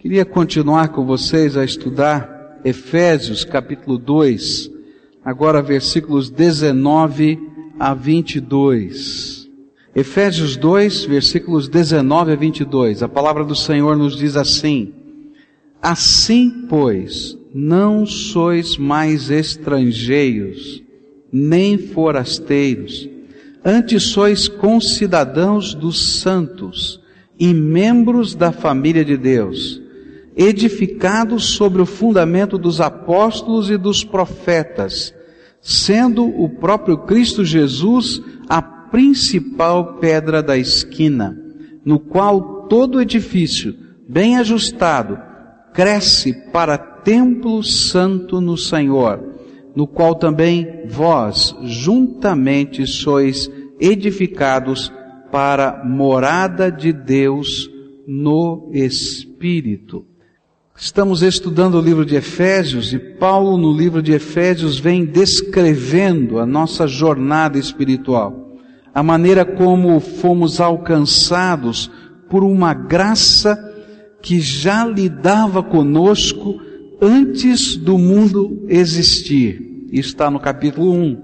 Queria continuar com vocês a estudar Efésios capítulo 2, agora versículos 19 a 22. Efésios 2, versículos 19 a 22. A palavra do Senhor nos diz assim: Assim, pois, não sois mais estrangeiros, nem forasteiros, antes sois concidadãos dos santos e membros da família de Deus edificados sobre o fundamento dos apóstolos e dos profetas, sendo o próprio Cristo Jesus a principal pedra da esquina, no qual todo edifício, bem ajustado, cresce para templo santo no Senhor, no qual também vós juntamente sois edificados para morada de Deus no Espírito. Estamos estudando o livro de Efésios e Paulo no livro de Efésios vem descrevendo a nossa jornada espiritual, a maneira como fomos alcançados por uma graça que já lidava conosco antes do mundo existir. Está no capítulo 1.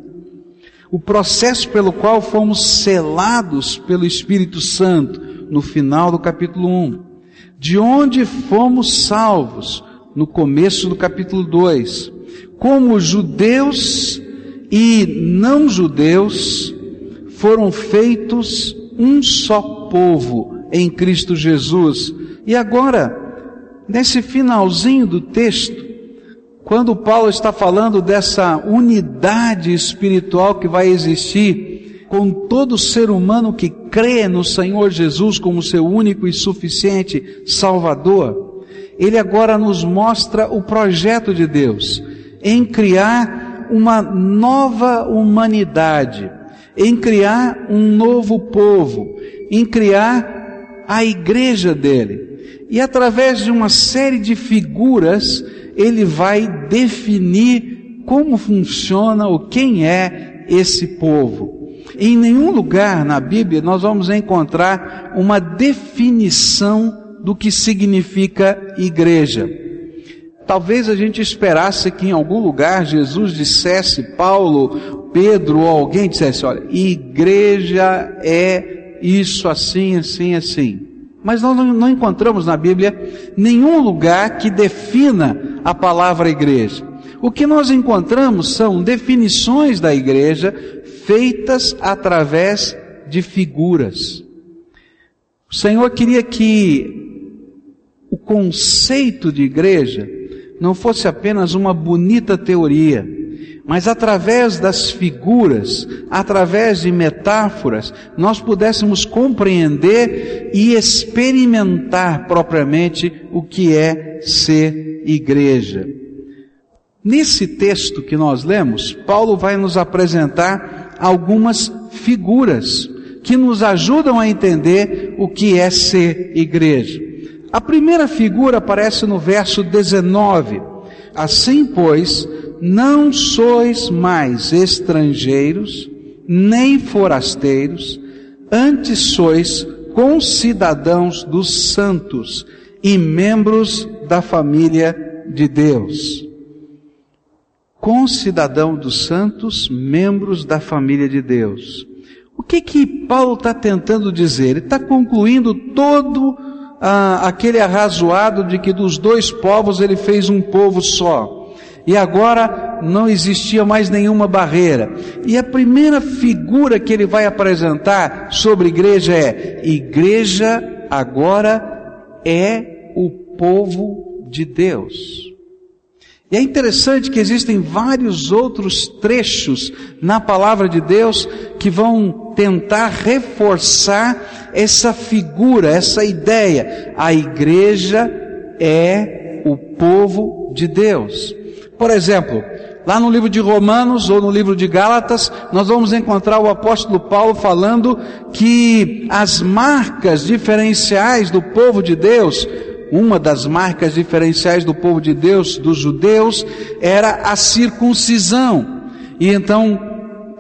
O processo pelo qual fomos selados pelo Espírito Santo no final do capítulo 1 de onde fomos salvos, no começo do capítulo 2, como judeus e não judeus foram feitos um só povo em Cristo Jesus. E agora, nesse finalzinho do texto, quando Paulo está falando dessa unidade espiritual que vai existir com todo ser humano que crê no Senhor Jesus como seu único e suficiente Salvador, ele agora nos mostra o projeto de Deus em criar uma nova humanidade, em criar um novo povo, em criar a igreja dele. E através de uma série de figuras, ele vai definir como funciona ou quem é esse povo. Em nenhum lugar na Bíblia nós vamos encontrar uma definição do que significa igreja. Talvez a gente esperasse que em algum lugar Jesus dissesse, Paulo, Pedro ou alguém dissesse, olha, igreja é isso assim, assim, assim. Mas nós não encontramos na Bíblia nenhum lugar que defina a palavra igreja. O que nós encontramos são definições da igreja feitas através de figuras. O Senhor queria que o conceito de igreja não fosse apenas uma bonita teoria, mas através das figuras, através de metáforas, nós pudéssemos compreender e experimentar propriamente o que é ser igreja. Nesse texto que nós lemos, Paulo vai nos apresentar algumas figuras que nos ajudam a entender o que é ser igreja. A primeira figura aparece no verso 19. Assim, pois, não sois mais estrangeiros, nem forasteiros, antes sois concidadãos dos santos e membros da família de Deus concidadão dos santos, membros da família de Deus. O que que Paulo está tentando dizer? Ele está concluindo todo ah, aquele arrazoado de que dos dois povos ele fez um povo só. E agora não existia mais nenhuma barreira. E a primeira figura que ele vai apresentar sobre igreja é: igreja agora é o povo de Deus. E é interessante que existem vários outros trechos na palavra de Deus que vão tentar reforçar essa figura, essa ideia. A igreja é o povo de Deus. Por exemplo, lá no livro de Romanos ou no livro de Gálatas, nós vamos encontrar o apóstolo Paulo falando que as marcas diferenciais do povo de Deus uma das marcas diferenciais do povo de Deus, dos judeus, era a circuncisão. E então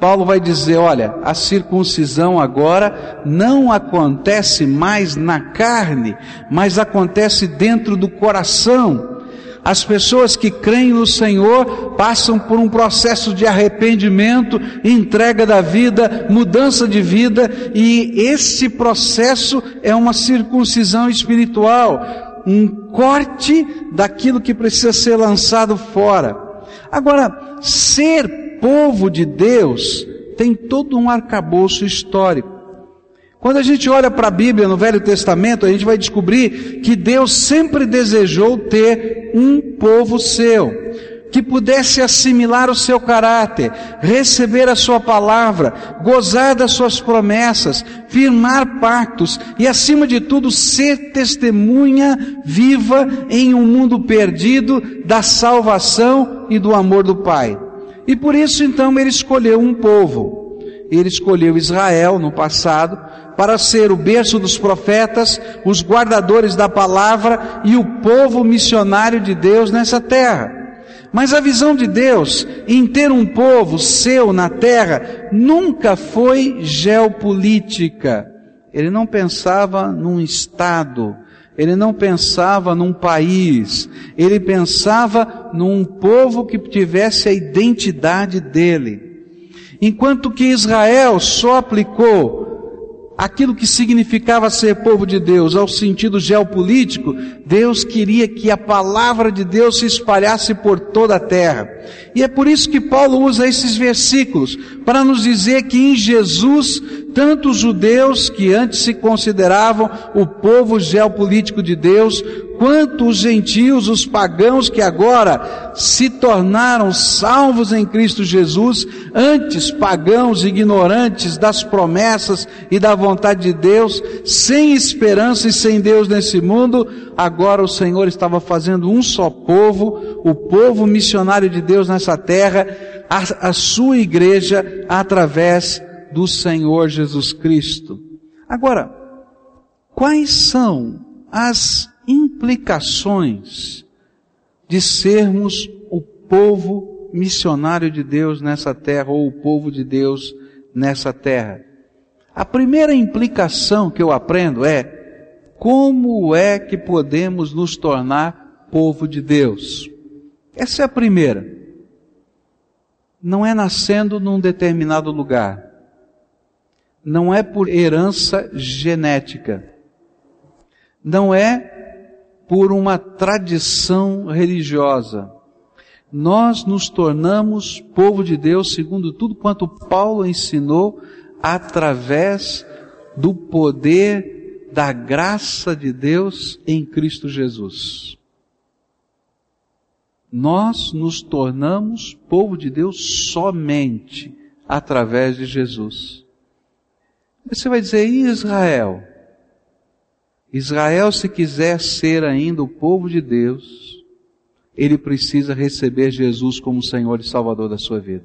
Paulo vai dizer, olha, a circuncisão agora não acontece mais na carne, mas acontece dentro do coração. As pessoas que creem no Senhor passam por um processo de arrependimento, entrega da vida, mudança de vida, e esse processo é uma circuncisão espiritual, um corte daquilo que precisa ser lançado fora. Agora, ser povo de Deus tem todo um arcabouço histórico. Quando a gente olha para a Bíblia no Velho Testamento, a gente vai descobrir que Deus sempre desejou ter um povo seu, que pudesse assimilar o seu caráter, receber a sua palavra, gozar das suas promessas, firmar pactos e, acima de tudo, ser testemunha viva em um mundo perdido da salvação e do amor do Pai. E por isso então ele escolheu um povo. Ele escolheu Israel no passado, para ser o berço dos profetas, os guardadores da palavra e o povo missionário de Deus nessa terra. Mas a visão de Deus em ter um povo seu na terra nunca foi geopolítica. Ele não pensava num estado, ele não pensava num país, ele pensava num povo que tivesse a identidade dele. Enquanto que Israel só aplicou aquilo que significava ser povo de Deus ao sentido geopolítico, Deus queria que a palavra de Deus se espalhasse por toda a terra. E é por isso que Paulo usa esses versículos, para nos dizer que em Jesus, tanto os judeus, que antes se consideravam o povo geopolítico de Deus, quanto os gentios, os pagãos que agora se tornaram salvos em Cristo Jesus, antes pagãos ignorantes das promessas e da vontade de Deus, sem esperança e sem Deus nesse mundo, agora o Senhor estava fazendo um só povo, o povo missionário de Deus nessa terra, a, a sua igreja através do Senhor Jesus Cristo. Agora, quais são as implicações de sermos o povo missionário de Deus nessa terra, ou o povo de Deus nessa terra. A primeira implicação que eu aprendo é como é que podemos nos tornar povo de Deus. Essa é a primeira. Não é nascendo num determinado lugar. Não é por herança genética. Não é por uma tradição religiosa. Nós nos tornamos povo de Deus segundo tudo quanto Paulo ensinou através do poder da graça de Deus em Cristo Jesus. Nós nos tornamos povo de Deus somente através de Jesus. Você vai dizer, e Israel? Israel, se quiser ser ainda o povo de Deus, ele precisa receber Jesus como Senhor e Salvador da sua vida.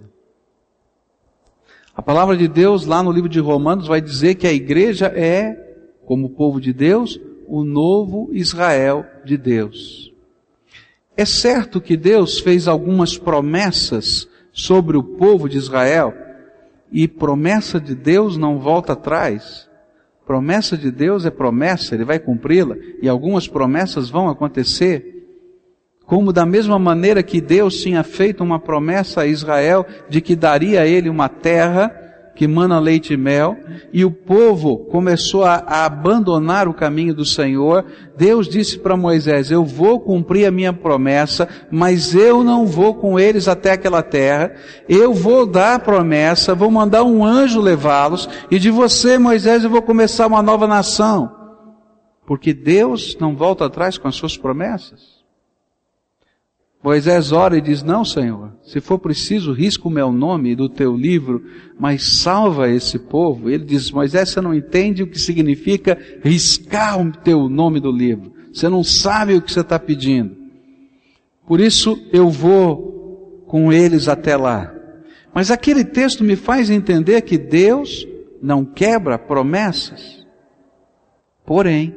A palavra de Deus, lá no livro de Romanos, vai dizer que a igreja é, como povo de Deus, o novo Israel de Deus. É certo que Deus fez algumas promessas sobre o povo de Israel, e promessa de Deus não volta atrás. Promessa de Deus é promessa, Ele vai cumpri-la, e algumas promessas vão acontecer. Como da mesma maneira que Deus tinha feito uma promessa a Israel de que daria a ele uma terra, que mana leite e mel, e o povo começou a, a abandonar o caminho do Senhor, Deus disse para Moisés, eu vou cumprir a minha promessa, mas eu não vou com eles até aquela terra, eu vou dar a promessa, vou mandar um anjo levá-los, e de você, Moisés, eu vou começar uma nova nação. Porque Deus não volta atrás com as suas promessas. Moisés ora e diz, não Senhor, se for preciso, risca o meu nome do teu livro, mas salva esse povo. Ele diz, Moisés, você não entende o que significa riscar o teu nome do livro. Você não sabe o que você está pedindo. Por isso eu vou com eles até lá. Mas aquele texto me faz entender que Deus não quebra promessas. Porém,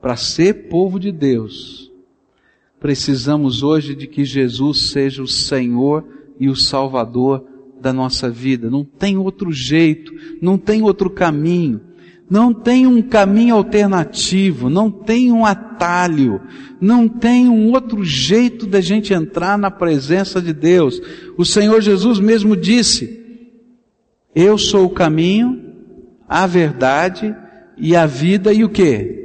para ser povo de Deus, precisamos hoje de que Jesus seja o Senhor e o Salvador da nossa vida. Não tem outro jeito, não tem outro caminho. Não tem um caminho alternativo, não tem um atalho, não tem um outro jeito da gente entrar na presença de Deus. O Senhor Jesus mesmo disse: Eu sou o caminho, a verdade e a vida e o que?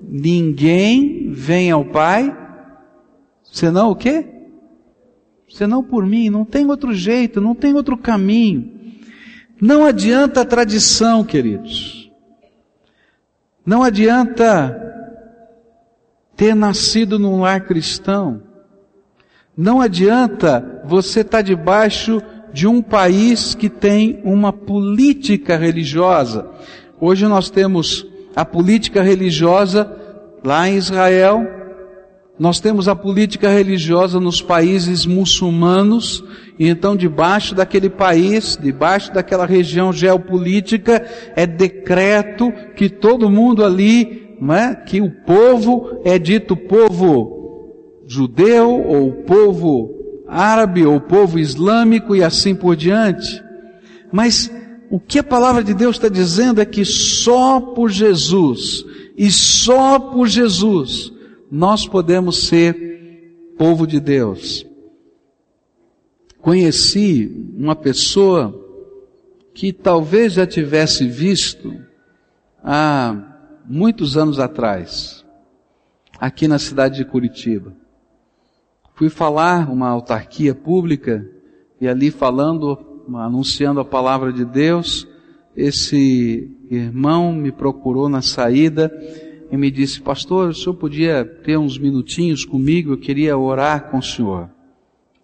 Ninguém vem ao Pai, senão o quê? Senão por mim, não tem outro jeito, não tem outro caminho. Não adianta a tradição, queridos. Não adianta ter nascido num lar cristão. Não adianta você estar tá debaixo de um país que tem uma política religiosa. Hoje nós temos a política religiosa lá em Israel, nós temos a política religiosa nos países muçulmanos, e então debaixo daquele país, debaixo daquela região geopolítica, é decreto que todo mundo ali, é, que o povo é dito povo judeu, ou povo árabe, ou povo islâmico, e assim por diante. Mas o que a palavra de Deus está dizendo é que só por Jesus, e só por Jesus, nós podemos ser povo de Deus. Conheci uma pessoa que talvez já tivesse visto há muitos anos atrás, aqui na cidade de Curitiba. Fui falar uma autarquia pública e ali falando, anunciando a palavra de Deus, esse irmão me procurou na saída e me disse, pastor, o senhor podia ter uns minutinhos comigo? Eu queria orar com o senhor.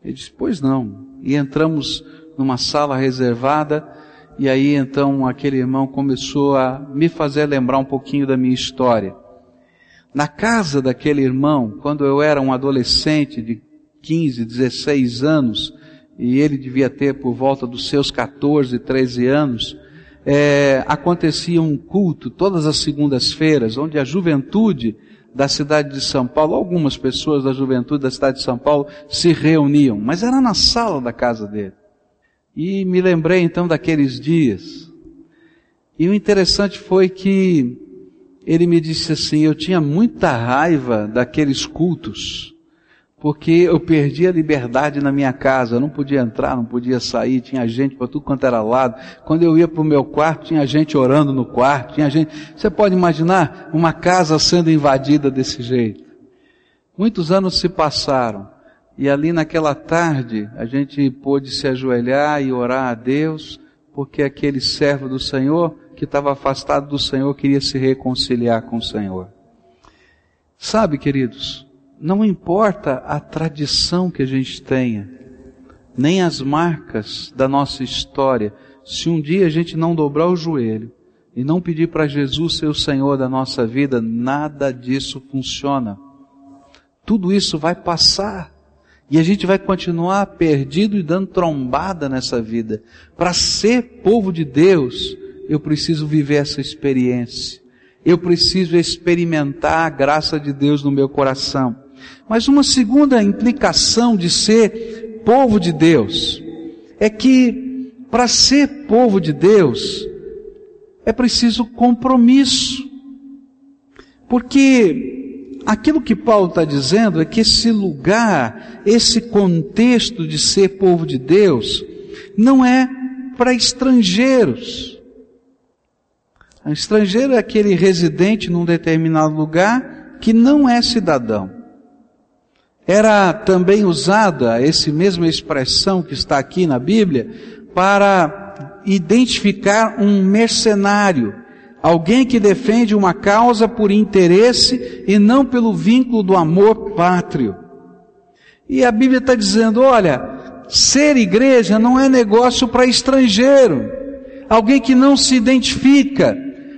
Ele disse, pois não. E entramos numa sala reservada, e aí então aquele irmão começou a me fazer lembrar um pouquinho da minha história. Na casa daquele irmão, quando eu era um adolescente de 15, 16 anos, e ele devia ter por volta dos seus 14, 13 anos, é, acontecia um culto todas as segundas-feiras, onde a juventude da cidade de São Paulo, algumas pessoas da juventude da cidade de São Paulo se reuniam, mas era na sala da casa dele. E me lembrei então daqueles dias. E o interessante foi que ele me disse assim, eu tinha muita raiva daqueles cultos porque eu perdi a liberdade na minha casa, eu não podia entrar, não podia sair, tinha gente para tudo quanto era lado. Quando eu ia para o meu quarto, tinha gente orando no quarto, tinha gente. Você pode imaginar uma casa sendo invadida desse jeito? Muitos anos se passaram e ali naquela tarde a gente pôde se ajoelhar e orar a Deus, porque aquele servo do Senhor que estava afastado do Senhor queria se reconciliar com o Senhor. Sabe, queridos, não importa a tradição que a gente tenha, nem as marcas da nossa história, se um dia a gente não dobrar o joelho e não pedir para Jesus ser o Senhor da nossa vida, nada disso funciona. Tudo isso vai passar. E a gente vai continuar perdido e dando trombada nessa vida. Para ser povo de Deus, eu preciso viver essa experiência. Eu preciso experimentar a graça de Deus no meu coração. Mas uma segunda implicação de ser povo de Deus é que para ser povo de Deus é preciso compromisso. Porque aquilo que Paulo está dizendo é que esse lugar, esse contexto de ser povo de Deus, não é para estrangeiros. O estrangeiro é aquele residente num determinado lugar que não é cidadão. Era também usada essa mesma expressão que está aqui na Bíblia para identificar um mercenário, alguém que defende uma causa por interesse e não pelo vínculo do amor pátrio. E a Bíblia está dizendo, olha, ser igreja não é negócio para estrangeiro, alguém que não se identifica,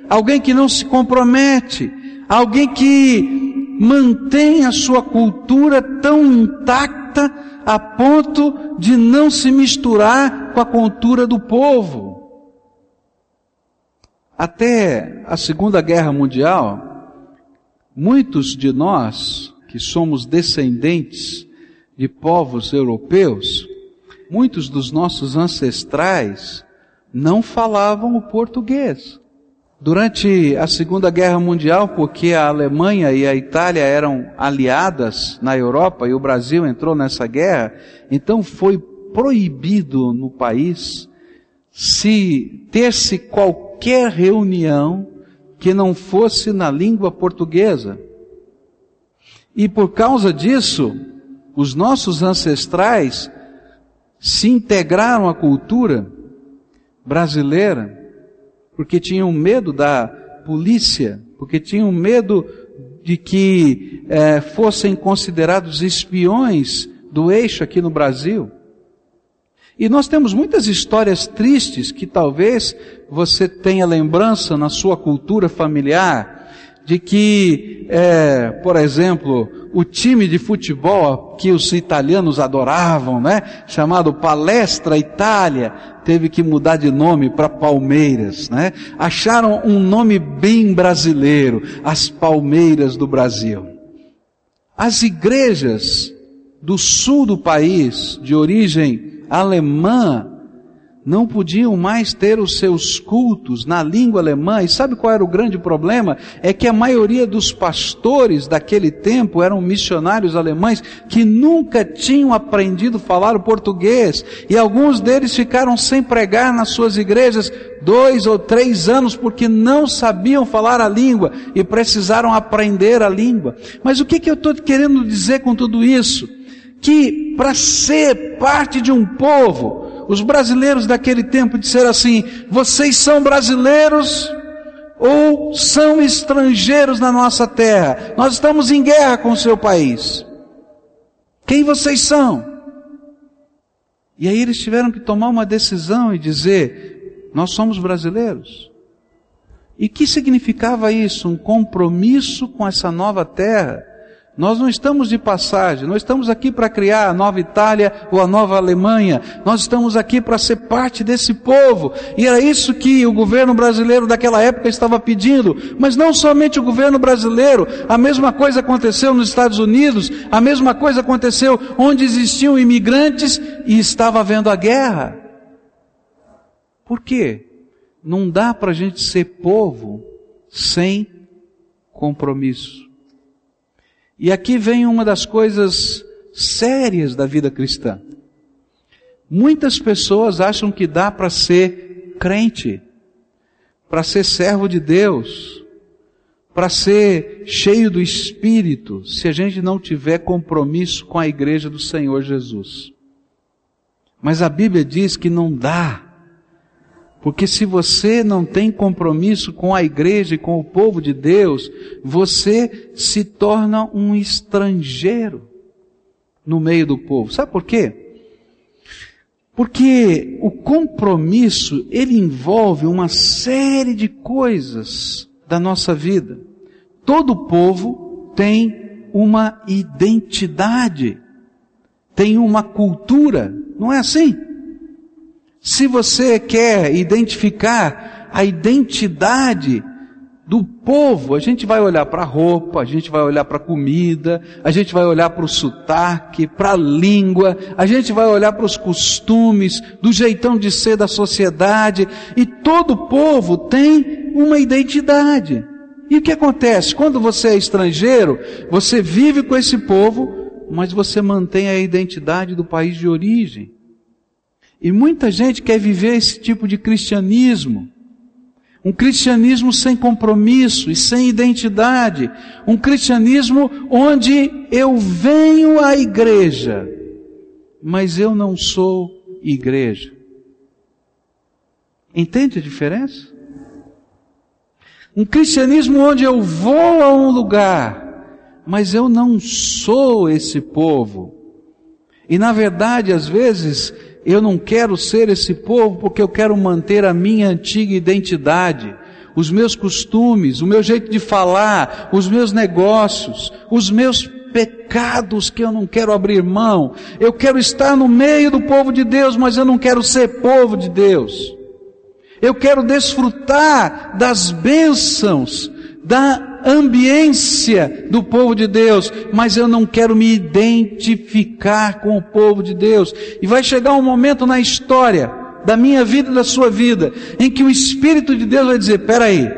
alguém que não se compromete, alguém que mantém a sua cultura tão intacta a ponto de não se misturar com a cultura do povo. Até a Segunda Guerra Mundial, muitos de nós, que somos descendentes de povos europeus, muitos dos nossos ancestrais não falavam o português. Durante a Segunda Guerra Mundial, porque a Alemanha e a Itália eram aliadas na Europa e o Brasil entrou nessa guerra, então foi proibido no país se ter-se qualquer reunião que não fosse na língua portuguesa. E por causa disso, os nossos ancestrais se integraram à cultura brasileira porque tinham medo da polícia, porque tinham medo de que é, fossem considerados espiões do eixo aqui no Brasil. E nós temos muitas histórias tristes que talvez você tenha lembrança na sua cultura familiar, de que, é, por exemplo, o time de futebol que os italianos adoravam, né, chamado Palestra Itália, teve que mudar de nome para Palmeiras, né? Acharam um nome bem brasileiro, as Palmeiras do Brasil. As igrejas do sul do país, de origem alemã, não podiam mais ter os seus cultos na língua alemã. E sabe qual era o grande problema? É que a maioria dos pastores daquele tempo eram missionários alemães que nunca tinham aprendido a falar o português. E alguns deles ficaram sem pregar nas suas igrejas dois ou três anos porque não sabiam falar a língua e precisaram aprender a língua. Mas o que, que eu estou querendo dizer com tudo isso? Que para ser parte de um povo, os brasileiros daquele tempo disseram assim: vocês são brasileiros ou são estrangeiros na nossa terra? Nós estamos em guerra com o seu país. Quem vocês são? E aí eles tiveram que tomar uma decisão e dizer: nós somos brasileiros. E que significava isso? Um compromisso com essa nova terra nós não estamos de passagem, nós estamos aqui para criar a nova Itália ou a nova Alemanha, nós estamos aqui para ser parte desse povo, e era isso que o governo brasileiro daquela época estava pedindo, mas não somente o governo brasileiro, a mesma coisa aconteceu nos Estados Unidos, a mesma coisa aconteceu onde existiam imigrantes e estava havendo a guerra. Por quê? Não dá para a gente ser povo sem compromisso. E aqui vem uma das coisas sérias da vida cristã. Muitas pessoas acham que dá para ser crente, para ser servo de Deus, para ser cheio do Espírito, se a gente não tiver compromisso com a igreja do Senhor Jesus. Mas a Bíblia diz que não dá. Porque se você não tem compromisso com a igreja e com o povo de Deus, você se torna um estrangeiro no meio do povo. Sabe por quê? Porque o compromisso, ele envolve uma série de coisas da nossa vida. Todo povo tem uma identidade, tem uma cultura, não é assim? Se você quer identificar a identidade do povo, a gente vai olhar para a roupa, a gente vai olhar para a comida, a gente vai olhar para o sotaque, para a língua, a gente vai olhar para os costumes, do jeitão de ser da sociedade, e todo povo tem uma identidade. E o que acontece? Quando você é estrangeiro, você vive com esse povo, mas você mantém a identidade do país de origem. E muita gente quer viver esse tipo de cristianismo. Um cristianismo sem compromisso e sem identidade. Um cristianismo onde eu venho à igreja, mas eu não sou igreja. Entende a diferença? Um cristianismo onde eu vou a um lugar, mas eu não sou esse povo. E na verdade, às vezes, eu não quero ser esse povo porque eu quero manter a minha antiga identidade, os meus costumes, o meu jeito de falar, os meus negócios, os meus pecados que eu não quero abrir mão. Eu quero estar no meio do povo de Deus, mas eu não quero ser povo de Deus. Eu quero desfrutar das bênçãos da ambiência do povo de Deus, mas eu não quero me identificar com o povo de Deus. E vai chegar um momento na história da minha vida e da sua vida, em que o Espírito de Deus vai dizer: peraí,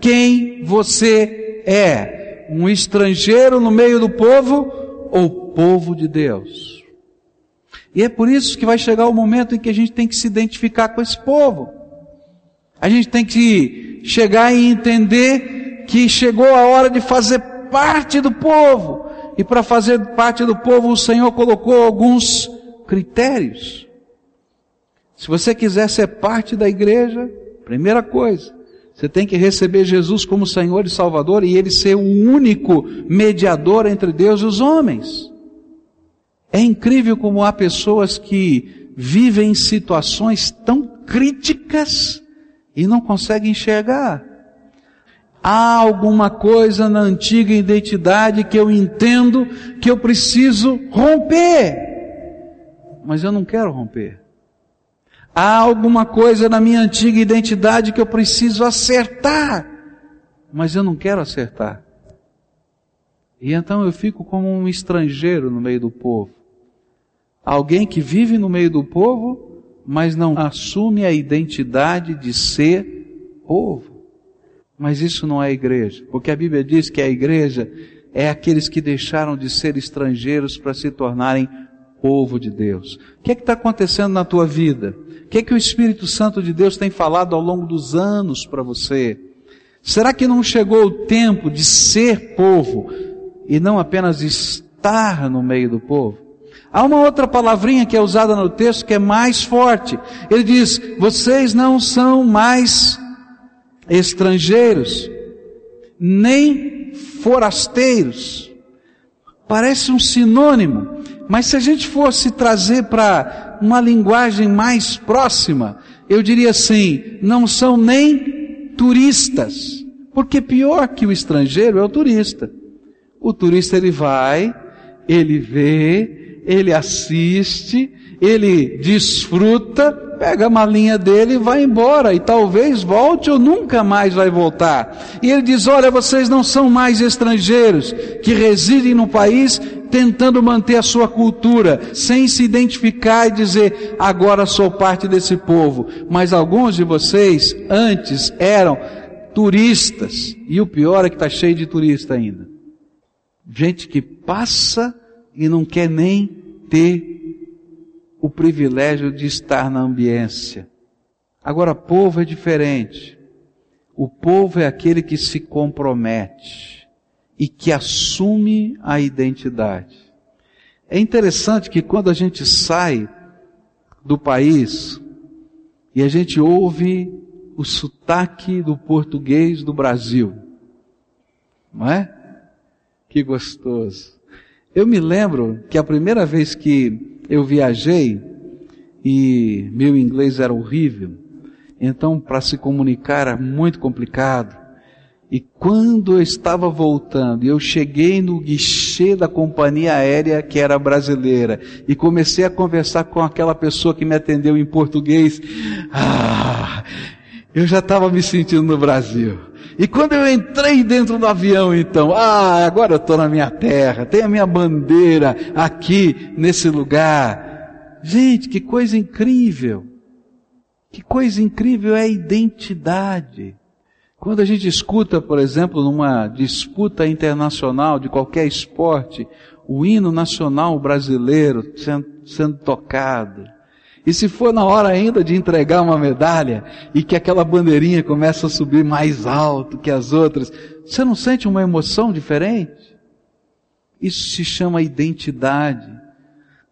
quem você é? Um estrangeiro no meio do povo ou povo de Deus? E é por isso que vai chegar o momento em que a gente tem que se identificar com esse povo. A gente tem que chegar e entender que chegou a hora de fazer parte do povo. E para fazer parte do povo, o Senhor colocou alguns critérios. Se você quiser ser parte da igreja, primeira coisa, você tem que receber Jesus como Senhor e Salvador e Ele ser o único mediador entre Deus e os homens. É incrível como há pessoas que vivem situações tão críticas e não conseguem enxergar. Há alguma coisa na antiga identidade que eu entendo que eu preciso romper, mas eu não quero romper. Há alguma coisa na minha antiga identidade que eu preciso acertar, mas eu não quero acertar. E então eu fico como um estrangeiro no meio do povo. Alguém que vive no meio do povo, mas não assume a identidade de ser povo. Mas isso não é igreja, porque a Bíblia diz que a igreja é aqueles que deixaram de ser estrangeiros para se tornarem povo de Deus. O que é que está acontecendo na tua vida? O que é que o Espírito Santo de Deus tem falado ao longo dos anos para você? Será que não chegou o tempo de ser povo e não apenas estar no meio do povo? Há uma outra palavrinha que é usada no texto que é mais forte. Ele diz: vocês não são mais estrangeiros, nem forasteiros. Parece um sinônimo, mas se a gente fosse trazer para uma linguagem mais próxima, eu diria assim: não são nem turistas, porque pior que o estrangeiro é o turista. O turista ele vai, ele vê, ele assiste, ele desfruta, pega a malinha dele e vai embora, e talvez volte ou nunca mais vai voltar. E ele diz: Olha, vocês não são mais estrangeiros que residem no país tentando manter a sua cultura, sem se identificar e dizer, agora sou parte desse povo. Mas alguns de vocês antes eram turistas, e o pior é que está cheio de turista ainda. Gente que passa e não quer nem ter o privilégio de estar na ambiência. Agora, povo é diferente. O povo é aquele que se compromete e que assume a identidade. É interessante que quando a gente sai do país e a gente ouve o sotaque do português do Brasil, não é? Que gostoso. Eu me lembro que a primeira vez que eu viajei e meu inglês era horrível, então para se comunicar era muito complicado. E quando eu estava voltando, eu cheguei no guichê da companhia aérea que era brasileira e comecei a conversar com aquela pessoa que me atendeu em português. Ah, eu já estava me sentindo no Brasil. E quando eu entrei dentro do avião, então, ah, agora eu estou na minha terra, tem a minha bandeira aqui nesse lugar. Gente, que coisa incrível! Que coisa incrível é a identidade. Quando a gente escuta, por exemplo, numa disputa internacional de qualquer esporte, o hino nacional brasileiro sendo, sendo tocado, e se for na hora ainda de entregar uma medalha e que aquela bandeirinha começa a subir mais alto que as outras, você não sente uma emoção diferente? Isso se chama identidade.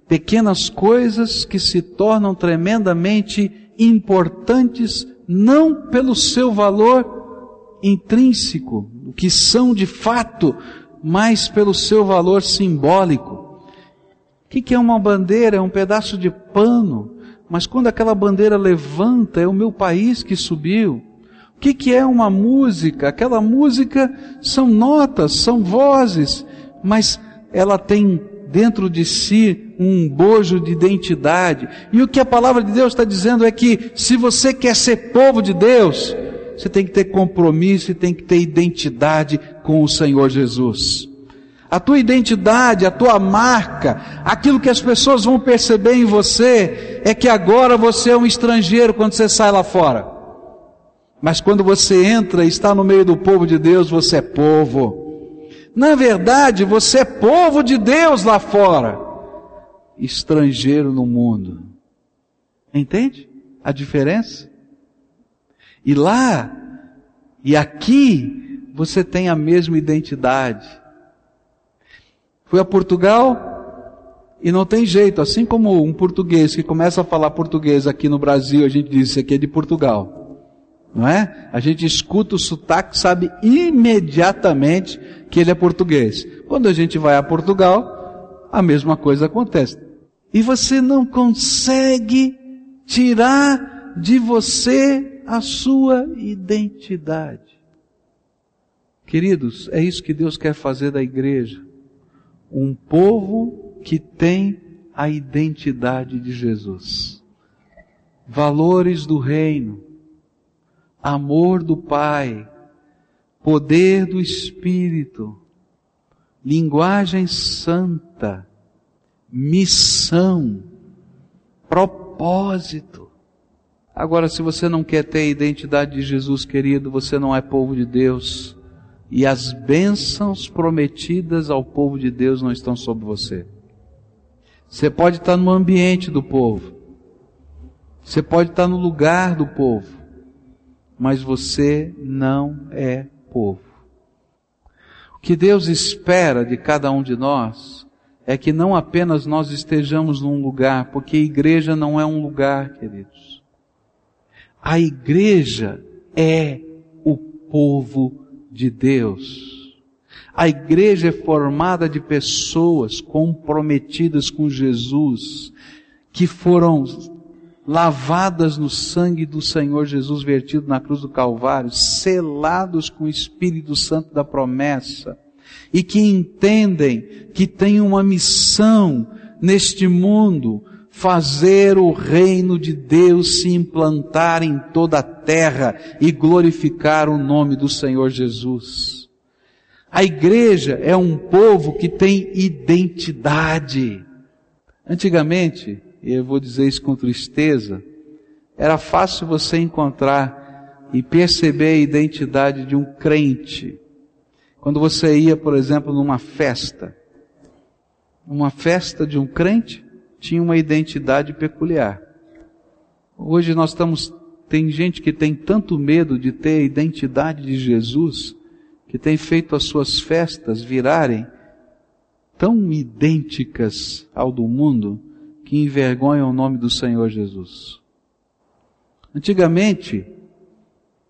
Pequenas coisas que se tornam tremendamente importantes não pelo seu valor intrínseco, o que são de fato, mas pelo seu valor simbólico. O que, é uma bandeira? É um pedaço de pano, mas quando aquela bandeira levanta, é o meu país que subiu. O que, que é uma música? Aquela música são notas, são vozes, mas ela tem dentro de si um bojo de identidade. E o que a palavra de Deus está dizendo é que se você quer ser povo de Deus, você tem que ter compromisso e tem que ter identidade com o Senhor Jesus. A tua identidade, a tua marca, aquilo que as pessoas vão perceber em você é que agora você é um estrangeiro quando você sai lá fora. Mas quando você entra e está no meio do povo de Deus, você é povo. Na verdade, você é povo de Deus lá fora, estrangeiro no mundo. Entende a diferença? E lá e aqui você tem a mesma identidade. Fui a Portugal e não tem jeito, assim como um português que começa a falar português aqui no Brasil, a gente diz isso aqui é de Portugal. Não é? A gente escuta o sotaque, sabe imediatamente que ele é português. Quando a gente vai a Portugal, a mesma coisa acontece. E você não consegue tirar de você a sua identidade. Queridos, é isso que Deus quer fazer da igreja um povo que tem a identidade de Jesus. Valores do reino, amor do Pai, poder do Espírito, linguagem santa, missão, propósito. Agora, se você não quer ter a identidade de Jesus, querido, você não é povo de Deus e as bênçãos prometidas ao povo de Deus não estão sobre você. Você pode estar no ambiente do povo, você pode estar no lugar do povo, mas você não é povo. O que Deus espera de cada um de nós é que não apenas nós estejamos num lugar, porque a igreja não é um lugar, queridos. A igreja é o povo de Deus. A igreja é formada de pessoas comprometidas com Jesus, que foram lavadas no sangue do Senhor Jesus vertido na cruz do Calvário, selados com o Espírito Santo da promessa, e que entendem que tem uma missão neste mundo fazer o reino de Deus se implantar em toda a terra e glorificar o nome do Senhor Jesus. A igreja é um povo que tem identidade. Antigamente, e eu vou dizer isso com tristeza, era fácil você encontrar e perceber a identidade de um crente. Quando você ia, por exemplo, numa festa, uma festa de um crente, tinha uma identidade peculiar. Hoje nós estamos, tem gente que tem tanto medo de ter a identidade de Jesus, que tem feito as suas festas virarem tão idênticas ao do mundo, que envergonham o nome do Senhor Jesus. Antigamente,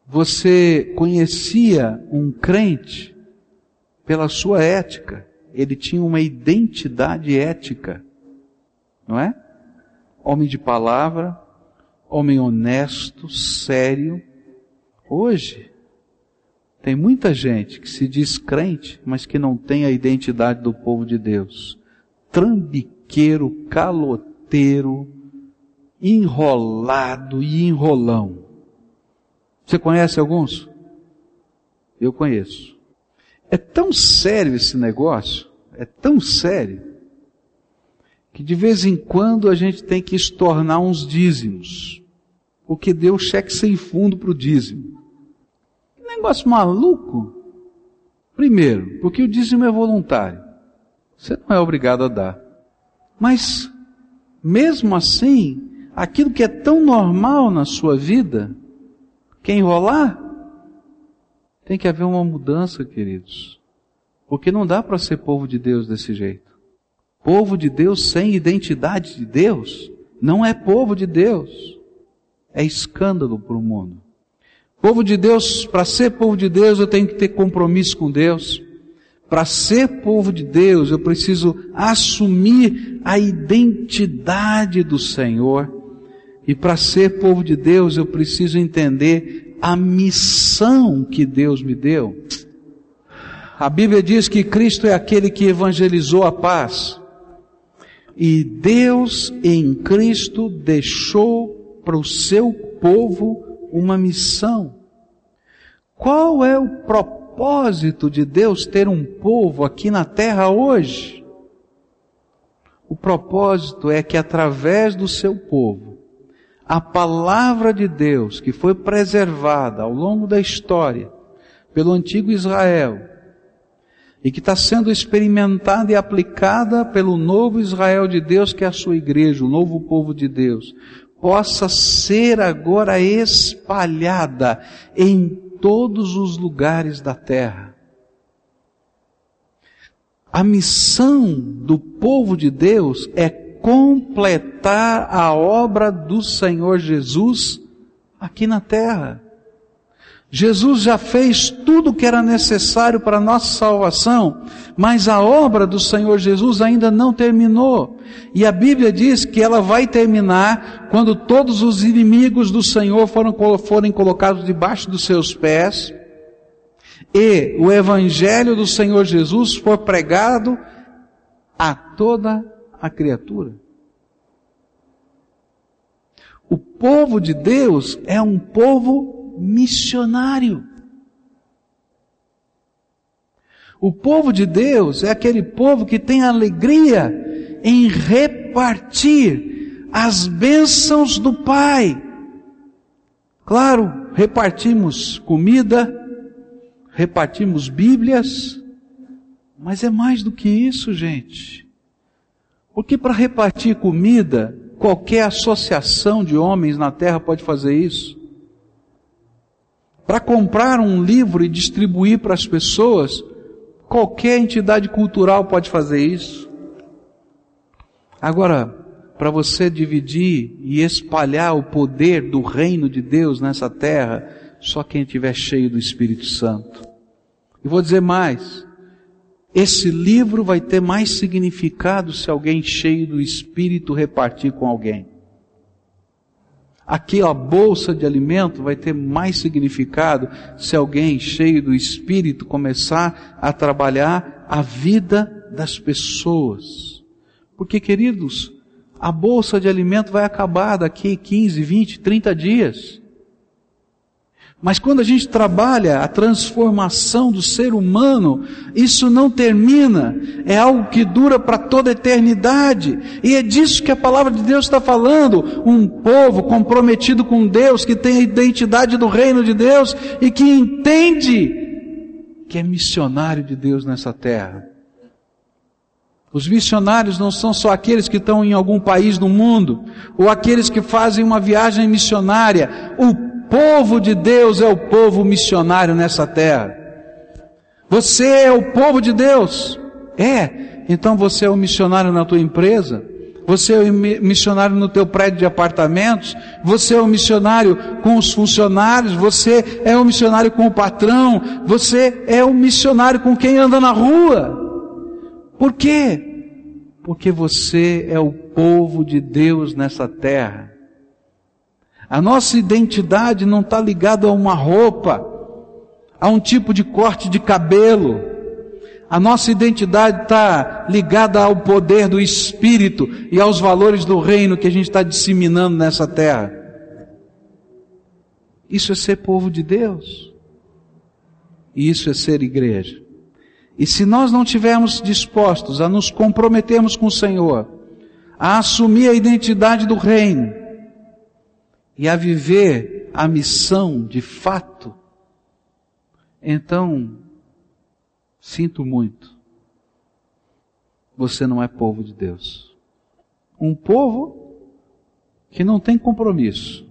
você conhecia um crente pela sua ética. Ele tinha uma identidade ética não é? Homem de palavra, homem honesto, sério. Hoje, tem muita gente que se diz crente, mas que não tem a identidade do povo de Deus. Trambiqueiro, caloteiro, enrolado e enrolão. Você conhece alguns? Eu conheço. É tão sério esse negócio, é tão sério, que de vez em quando a gente tem que estornar uns dízimos, porque deu cheque sem fundo para o dízimo. Que negócio maluco. Primeiro, porque o dízimo é voluntário. Você não é obrigado a dar. Mas, mesmo assim, aquilo que é tão normal na sua vida, quer enrolar? Tem que haver uma mudança, queridos. Porque não dá para ser povo de Deus desse jeito. Povo de Deus sem identidade de Deus não é povo de Deus. É escândalo para o mundo. Povo de Deus, para ser povo de Deus, eu tenho que ter compromisso com Deus. Para ser povo de Deus, eu preciso assumir a identidade do Senhor. E para ser povo de Deus, eu preciso entender a missão que Deus me deu. A Bíblia diz que Cristo é aquele que evangelizou a paz. E Deus em Cristo deixou para o seu povo uma missão. Qual é o propósito de Deus ter um povo aqui na terra hoje? O propósito é que através do seu povo, a palavra de Deus que foi preservada ao longo da história pelo antigo Israel e que está sendo experimentada e aplicada pelo novo Israel de Deus, que é a sua igreja, o novo povo de Deus, possa ser agora espalhada em todos os lugares da terra. A missão do povo de Deus é completar a obra do Senhor Jesus aqui na terra. Jesus já fez tudo o que era necessário para a nossa salvação, mas a obra do Senhor Jesus ainda não terminou. E a Bíblia diz que ela vai terminar quando todos os inimigos do Senhor foram, forem colocados debaixo dos seus pés e o Evangelho do Senhor Jesus for pregado a toda a criatura. O povo de Deus é um povo missionário. O povo de Deus é aquele povo que tem alegria em repartir as bênçãos do Pai. Claro, repartimos comida, repartimos Bíblias, mas é mais do que isso, gente. Porque para repartir comida, qualquer associação de homens na terra pode fazer isso para comprar um livro e distribuir para as pessoas, qualquer entidade cultural pode fazer isso. Agora, para você dividir e espalhar o poder do reino de Deus nessa terra, só quem estiver cheio do Espírito Santo. E vou dizer mais, esse livro vai ter mais significado se alguém cheio do Espírito repartir com alguém aquela bolsa de alimento vai ter mais significado se alguém cheio do Espírito começar a trabalhar a vida das pessoas. Porque, queridos, a bolsa de alimento vai acabar daqui 15, 20, 30 dias. Mas quando a gente trabalha a transformação do ser humano, isso não termina, é algo que dura para toda a eternidade. E é disso que a palavra de Deus está falando. Um povo comprometido com Deus, que tem a identidade do reino de Deus e que entende que é missionário de Deus nessa terra. Os missionários não são só aqueles que estão em algum país do mundo, ou aqueles que fazem uma viagem missionária. O povo de Deus é o povo missionário nessa terra. Você é o povo de Deus. É. Então você é o missionário na tua empresa. Você é o missionário no teu prédio de apartamentos. Você é o missionário com os funcionários. Você é o missionário com o patrão. Você é o missionário com quem anda na rua. Por quê? Porque você é o povo de Deus nessa terra. A nossa identidade não está ligada a uma roupa, a um tipo de corte de cabelo. A nossa identidade está ligada ao poder do Espírito e aos valores do reino que a gente está disseminando nessa terra. Isso é ser povo de Deus. E isso é ser igreja. E se nós não tivermos dispostos a nos comprometermos com o Senhor, a assumir a identidade do reino, e a viver a missão de fato, então, sinto muito, você não é povo de Deus. Um povo que não tem compromisso,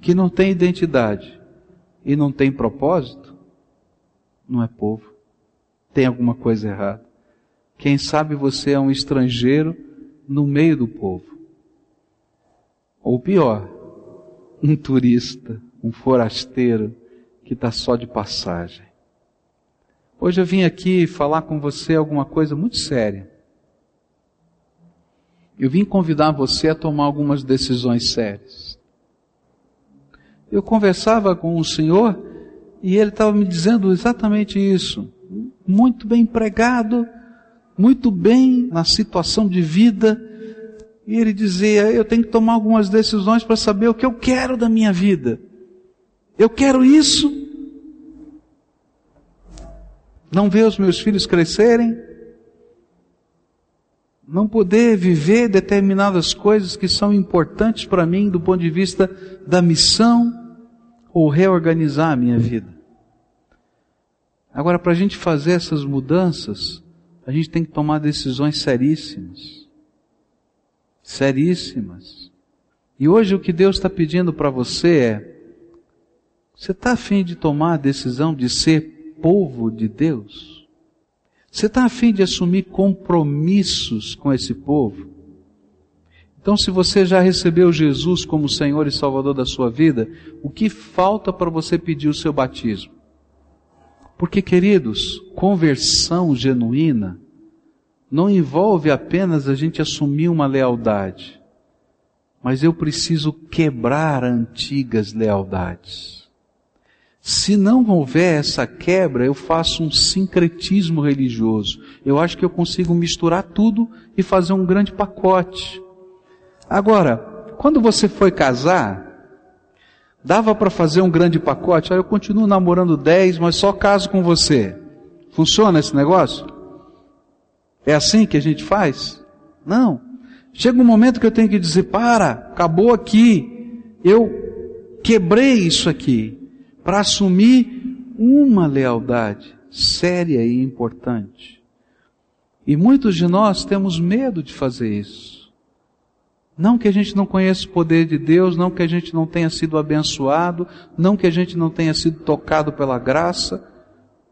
que não tem identidade e não tem propósito, não é povo. Tem alguma coisa errada. Quem sabe você é um estrangeiro no meio do povo. Ou pior, um turista, um forasteiro que está só de passagem. Hoje eu vim aqui falar com você alguma coisa muito séria. Eu vim convidar você a tomar algumas decisões sérias. Eu conversava com o Senhor e ele estava me dizendo exatamente isso. Muito bem pregado, muito bem na situação de vida, e ele dizia: Eu tenho que tomar algumas decisões para saber o que eu quero da minha vida. Eu quero isso Não ver os meus filhos crescerem? Não poder viver determinadas coisas que são importantes para mim do ponto de vista da missão ou reorganizar a minha vida? Agora, para a gente fazer essas mudanças, a gente tem que tomar decisões seríssimas. Seríssimas. E hoje o que Deus está pedindo para você é: você está afim de tomar a decisão de ser povo de Deus? Você está afim de assumir compromissos com esse povo? Então, se você já recebeu Jesus como Senhor e Salvador da sua vida, o que falta para você pedir o seu batismo? Porque, queridos, conversão genuína não envolve apenas a gente assumir uma lealdade, mas eu preciso quebrar antigas lealdades. Se não houver essa quebra, eu faço um sincretismo religioso. Eu acho que eu consigo misturar tudo e fazer um grande pacote. Agora, quando você foi casar, Dava para fazer um grande pacote? Ah, eu continuo namorando 10, mas só caso com você. Funciona esse negócio? É assim que a gente faz? Não. Chega um momento que eu tenho que dizer: para, acabou aqui. Eu quebrei isso aqui para assumir uma lealdade séria e importante. E muitos de nós temos medo de fazer isso. Não que a gente não conheça o poder de Deus, não que a gente não tenha sido abençoado, não que a gente não tenha sido tocado pela graça,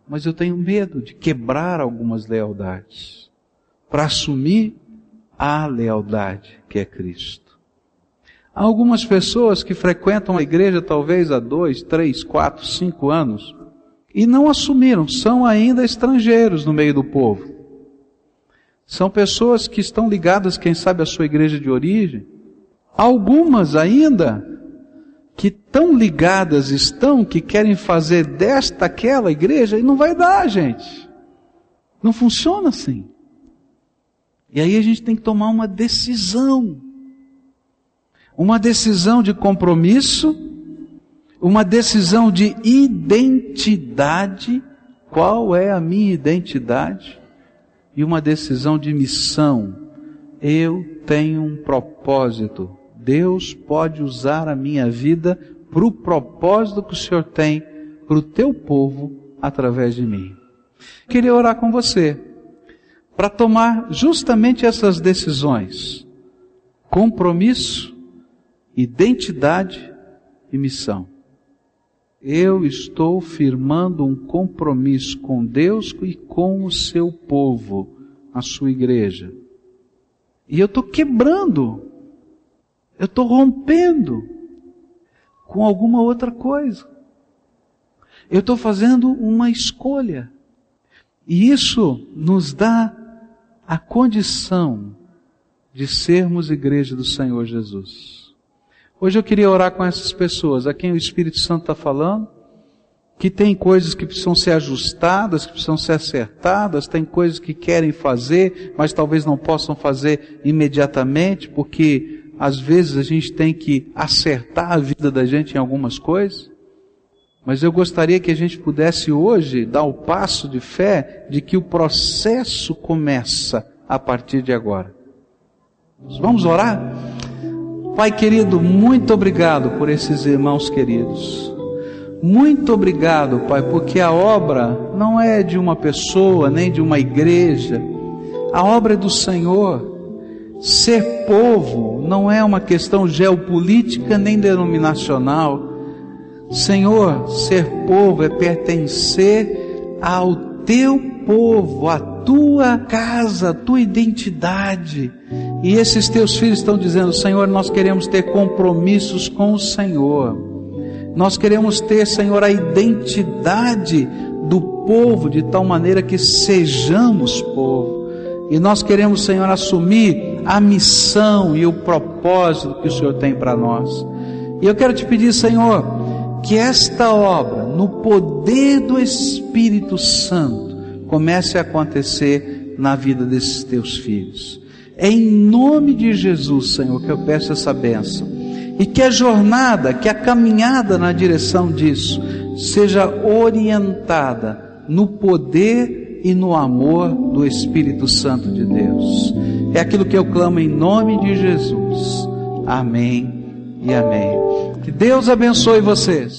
mas eu tenho medo de quebrar algumas lealdades para assumir a lealdade que é Cristo. Há algumas pessoas que frequentam a igreja talvez há dois, três, quatro, cinco anos e não assumiram, são ainda estrangeiros no meio do povo. São pessoas que estão ligadas, quem sabe, à sua igreja de origem. Algumas ainda que tão ligadas estão que querem fazer desta aquela igreja e não vai dar, gente. Não funciona assim. E aí a gente tem que tomar uma decisão. Uma decisão de compromisso, uma decisão de identidade. Qual é a minha identidade? e uma decisão de missão. Eu tenho um propósito. Deus pode usar a minha vida para o propósito que o Senhor tem para o teu povo através de mim. Queria orar com você para tomar justamente essas decisões: compromisso, identidade e missão eu estou firmando um compromisso com Deus e com o seu povo, a sua igreja. E eu estou quebrando, eu estou rompendo com alguma outra coisa. Eu estou fazendo uma escolha. E isso nos dá a condição de sermos igreja do Senhor Jesus. Hoje eu queria orar com essas pessoas, a quem o Espírito Santo está falando, que tem coisas que precisam ser ajustadas, que precisam ser acertadas, tem coisas que querem fazer, mas talvez não possam fazer imediatamente, porque às vezes a gente tem que acertar a vida da gente em algumas coisas. Mas eu gostaria que a gente pudesse hoje dar o passo de fé de que o processo começa a partir de agora. Vamos orar? Pai querido, muito obrigado por esses irmãos queridos. Muito obrigado, Pai, porque a obra não é de uma pessoa, nem de uma igreja. A obra é do Senhor. Ser povo não é uma questão geopolítica nem denominacional. Senhor, ser povo é pertencer ao teu povo, à tua casa, à tua identidade. E esses teus filhos estão dizendo: Senhor, nós queremos ter compromissos com o Senhor. Nós queremos ter, Senhor, a identidade do povo de tal maneira que sejamos povo. E nós queremos, Senhor, assumir a missão e o propósito que o Senhor tem para nós. E eu quero te pedir, Senhor, que esta obra, no poder do Espírito Santo, comece a acontecer na vida desses teus filhos. É em nome de Jesus, Senhor, que eu peço essa bênção. E que a jornada, que a caminhada na direção disso, seja orientada no poder e no amor do Espírito Santo de Deus. É aquilo que eu clamo em nome de Jesus. Amém e amém. Que Deus abençoe vocês.